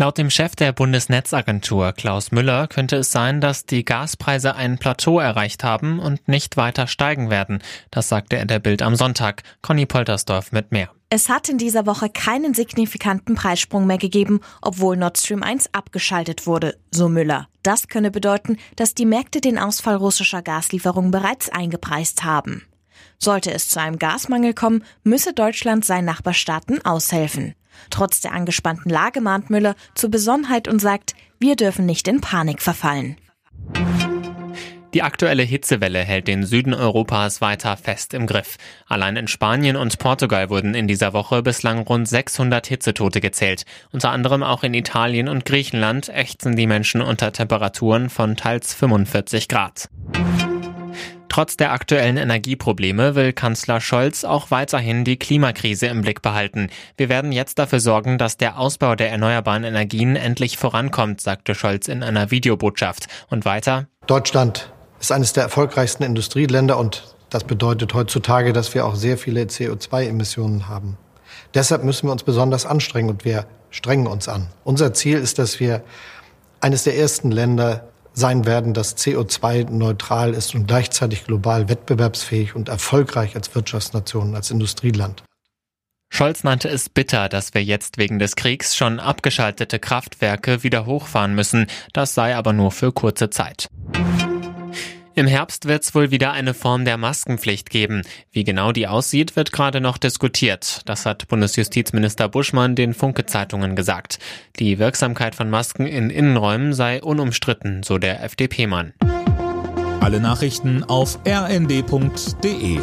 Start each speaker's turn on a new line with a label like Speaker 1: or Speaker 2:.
Speaker 1: Laut dem Chef der Bundesnetzagentur Klaus Müller könnte es sein, dass die Gaspreise ein Plateau erreicht haben und nicht weiter steigen werden. Das sagte er der Bild am Sonntag. Conny Poltersdorf mit mehr.
Speaker 2: Es hat in dieser Woche keinen signifikanten Preissprung mehr gegeben, obwohl Nord Stream 1 abgeschaltet wurde, so Müller. Das könne bedeuten, dass die Märkte den Ausfall russischer Gaslieferungen bereits eingepreist haben. Sollte es zu einem Gasmangel kommen, müsse Deutschland seinen Nachbarstaaten aushelfen. Trotz der angespannten Lage mahnt Müller zur Besonnenheit und sagt, wir dürfen nicht in Panik verfallen.
Speaker 1: Die aktuelle Hitzewelle hält den Süden Europas weiter fest im Griff. Allein in Spanien und Portugal wurden in dieser Woche bislang rund 600 Hitzetote gezählt. Unter anderem auch in Italien und Griechenland ächzen die Menschen unter Temperaturen von teils 45 Grad. Trotz der aktuellen Energieprobleme will Kanzler Scholz auch weiterhin die Klimakrise im Blick behalten. Wir werden jetzt dafür sorgen, dass der Ausbau der erneuerbaren Energien endlich vorankommt, sagte Scholz in einer Videobotschaft. Und weiter.
Speaker 3: Deutschland ist eines der erfolgreichsten Industrieländer und das bedeutet heutzutage, dass wir auch sehr viele CO2-Emissionen haben. Deshalb müssen wir uns besonders anstrengen und wir strengen uns an. Unser Ziel ist, dass wir eines der ersten Länder sein werden, das CO2-neutral ist und gleichzeitig global wettbewerbsfähig und erfolgreich als Wirtschaftsnation, als Industrieland.
Speaker 1: Scholz nannte es bitter, dass wir jetzt wegen des Kriegs schon abgeschaltete Kraftwerke wieder hochfahren müssen. Das sei aber nur für kurze Zeit. Im Herbst wird es wohl wieder eine Form der Maskenpflicht geben. Wie genau die aussieht, wird gerade noch diskutiert. Das hat Bundesjustizminister Buschmann den Funke-Zeitungen gesagt. Die Wirksamkeit von Masken in Innenräumen sei unumstritten, so der FDP-Mann.
Speaker 4: Alle Nachrichten auf rnd.de